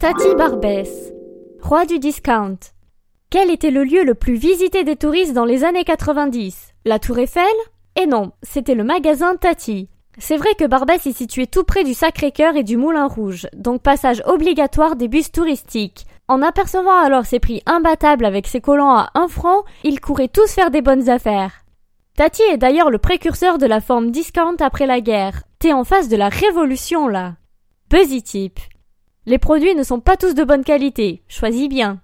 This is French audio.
Tati Barbès, roi du discount. Quel était le lieu le plus visité des touristes dans les années 90 La Tour Eiffel? Et non, c'était le magasin Tati. C'est vrai que Barbès est situé tout près du Sacré-Cœur et du Moulin Rouge, donc passage obligatoire des bus touristiques. En apercevant alors ses prix imbattables avec ses collants à 1 franc, ils couraient tous faire des bonnes affaires. Tati est d'ailleurs le précurseur de la forme discount après la guerre. T'es en face de la révolution là. Buzzy Tip. Les produits ne sont pas tous de bonne qualité, choisis bien.